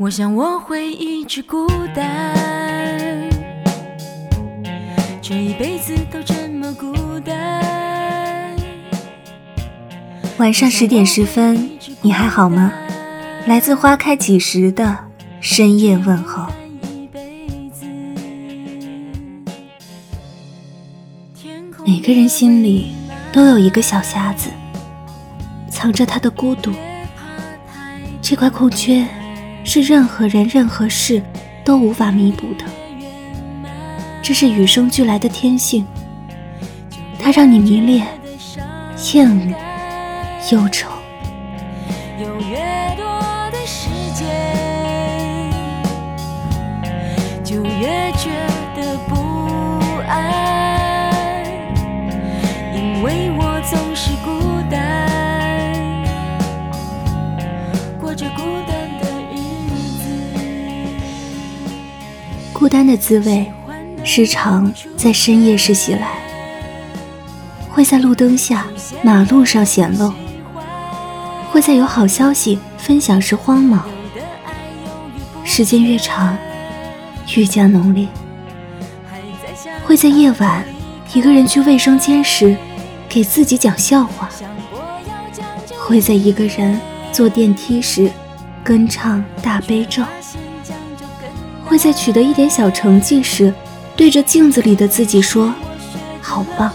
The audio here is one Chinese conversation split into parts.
我想我会一直孤单，这一辈子都这么孤单。晚上十点十分，你还好吗？来自花开几时的深夜问候。每个人心里都有一个小匣子，藏着他的孤独。这块空缺。是任何人、任何事都无法弥补的，这是与生俱来的天性。它让你迷恋、厌恶、忧愁。孤单的滋味，时常在深夜时袭来，会在路灯下、马路上显露，会在有好消息分享时慌忙。时间越长，愈加浓烈。会在夜晚一个人去卫生间时，给自己讲笑话。会在一个人坐电梯时，跟唱大悲咒。会在取得一点小成绩时，对着镜子里的自己说：“好棒。”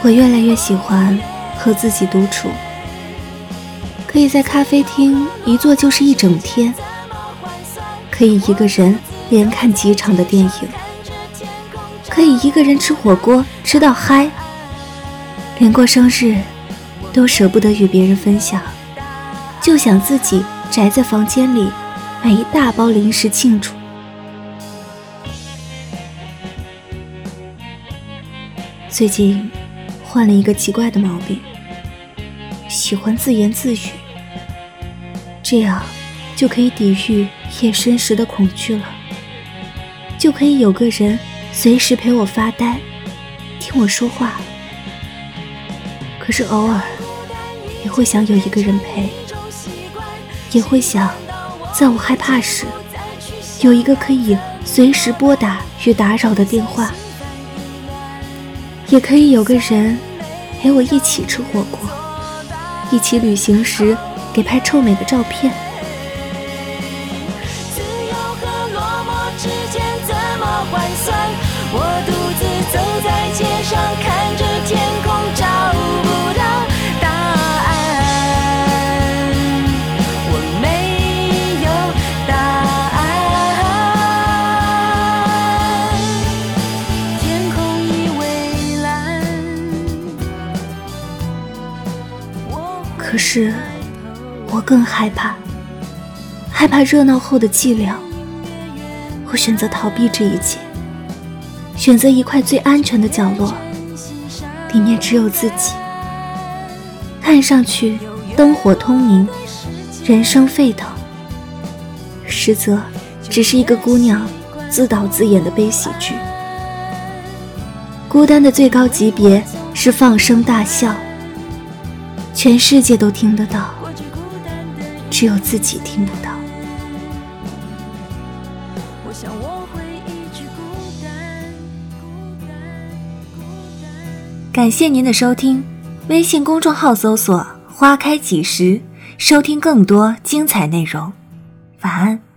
我越来越喜欢和自己独处，可以在咖啡厅一坐就是一整天，可以一个人连看几场的电影，可以一个人吃火锅吃到嗨，连过生日都舍不得与别人分享，就想自己宅在房间里买一大包零食庆祝。最近。换了一个奇怪的毛病，喜欢自言自语，这样就可以抵御夜深时的恐惧了，就可以有个人随时陪我发呆，听我说话。可是偶尔也会想有一个人陪，也会想，在我害怕时，有一个可以随时拨打与打扰的电话。也可以有个人陪我一起吃火锅，一起旅行时给拍臭美的照片。可是，我更害怕，害怕热闹后的寂寥。我选择逃避这一切，选择一块最安全的角落，里面只有自己。看上去灯火通明，人声沸腾，实则只是一个姑娘自导自演的悲喜剧。孤单的最高级别是放声大笑。全世界都听得到，只有自己听不到。感谢您的收听，微信公众号搜索“花开几时”，收听更多精彩内容。晚安。